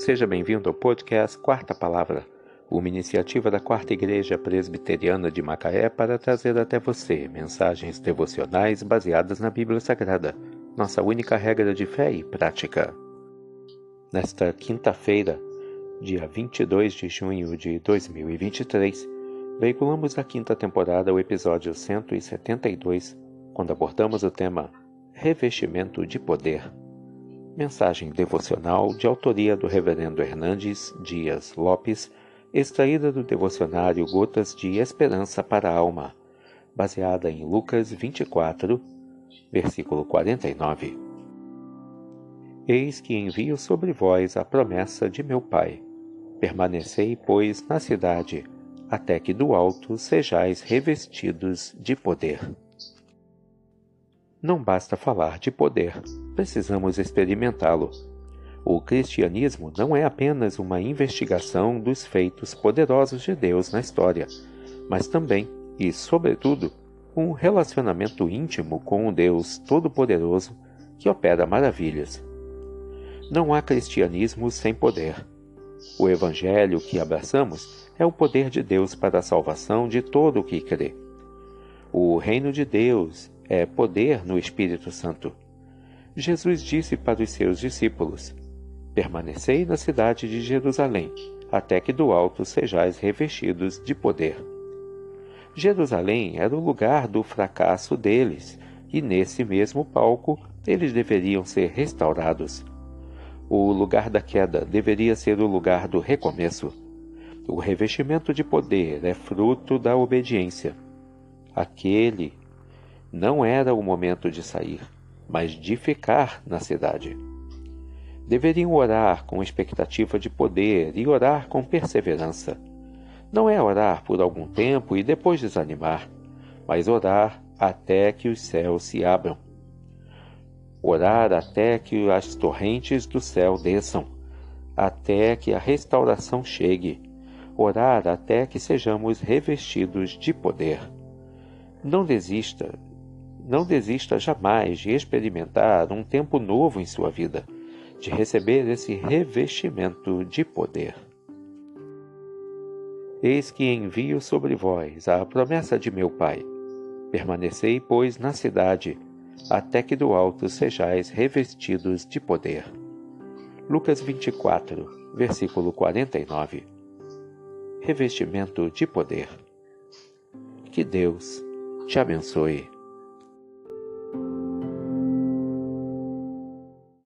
Seja bem-vindo ao podcast Quarta Palavra, uma iniciativa da Quarta Igreja Presbiteriana de Macaé para trazer até você mensagens devocionais baseadas na Bíblia Sagrada, nossa única regra de fé e prática. Nesta quinta-feira, dia 22 de junho de 2023, veiculamos a quinta temporada o episódio 172, quando abordamos o tema Revestimento de Poder. Mensagem devocional de autoria do Reverendo Hernandes Dias Lopes, extraída do devocionário Gotas de Esperança para a Alma, baseada em Lucas 24, versículo 49. Eis que envio sobre vós a promessa de meu Pai. Permanecei, pois, na cidade, até que do alto sejais revestidos de poder. Não basta falar de poder, precisamos experimentá-lo. O cristianismo não é apenas uma investigação dos feitos poderosos de Deus na história, mas também, e sobretudo, um relacionamento íntimo com o Deus Todo-Poderoso que opera maravilhas. Não há cristianismo sem poder. O evangelho que abraçamos é o poder de Deus para a salvação de todo o que crê. O reino de Deus é poder no Espírito Santo. Jesus disse para os seus discípulos: Permanecei na cidade de Jerusalém, até que do alto sejais revestidos de poder. Jerusalém era o lugar do fracasso deles, e nesse mesmo palco eles deveriam ser restaurados. O lugar da queda deveria ser o lugar do recomeço. O revestimento de poder é fruto da obediência. Aquele não era o momento de sair, mas de ficar na cidade. Deveriam orar com expectativa de poder e orar com perseverança. Não é orar por algum tempo e depois desanimar, mas orar até que os céus se abram. Orar até que as torrentes do céu desçam, até que a restauração chegue. Orar até que sejamos revestidos de poder. Não desista não desista jamais de experimentar um tempo novo em sua vida, de receber esse revestimento de poder. Eis que envio sobre vós a promessa de meu Pai. Permanecei, pois, na cidade, até que do alto sejais revestidos de poder. Lucas 24, versículo 49. Revestimento de poder. Que Deus te abençoe.